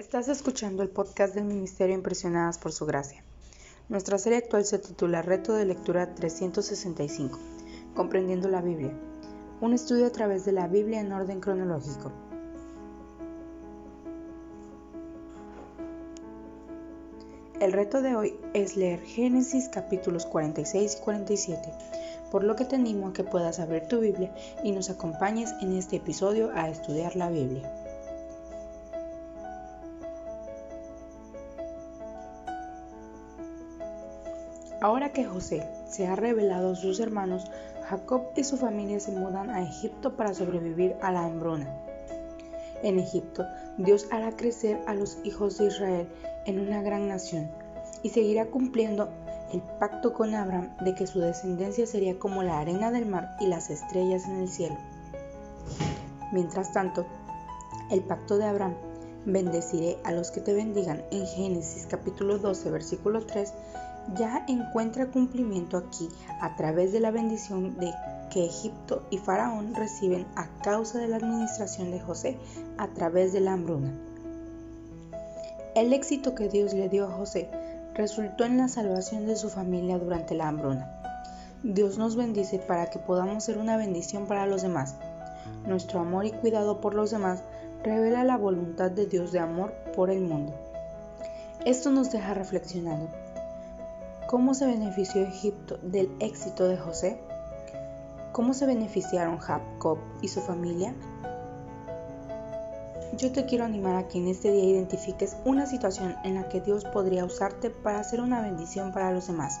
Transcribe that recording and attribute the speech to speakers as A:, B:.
A: Estás escuchando el podcast del Ministerio Impresionadas por Su Gracia. Nuestra serie actual se titula Reto de Lectura 365, Comprendiendo la Biblia, un estudio a través de la Biblia en orden cronológico. El reto de hoy es leer Génesis capítulos 46 y 47, por lo que te animo a que puedas abrir tu Biblia y nos acompañes en este episodio a estudiar la Biblia. Ahora que José se ha revelado a sus hermanos, Jacob y su familia se mudan a Egipto para sobrevivir a la hambruna. En Egipto, Dios hará crecer a los hijos de Israel en una gran nación y seguirá cumpliendo el pacto con Abraham de que su descendencia sería como la arena del mar y las estrellas en el cielo. Mientras tanto, el pacto de Abraham, bendeciré a los que te bendigan en Génesis capítulo 12 versículo 3, ya encuentra cumplimiento aquí a través de la bendición de que Egipto y Faraón reciben a causa de la administración de José a través de la hambruna. El éxito que Dios le dio a José resultó en la salvación de su familia durante la hambruna. Dios nos bendice para que podamos ser una bendición para los demás. Nuestro amor y cuidado por los demás revela la voluntad de Dios de amor por el mundo. Esto nos deja reflexionando. ¿Cómo se benefició Egipto del éxito de José? ¿Cómo se beneficiaron Jacob y su familia? Yo te quiero animar a que en este día identifiques una situación en la que Dios podría usarte para hacer una bendición para los demás.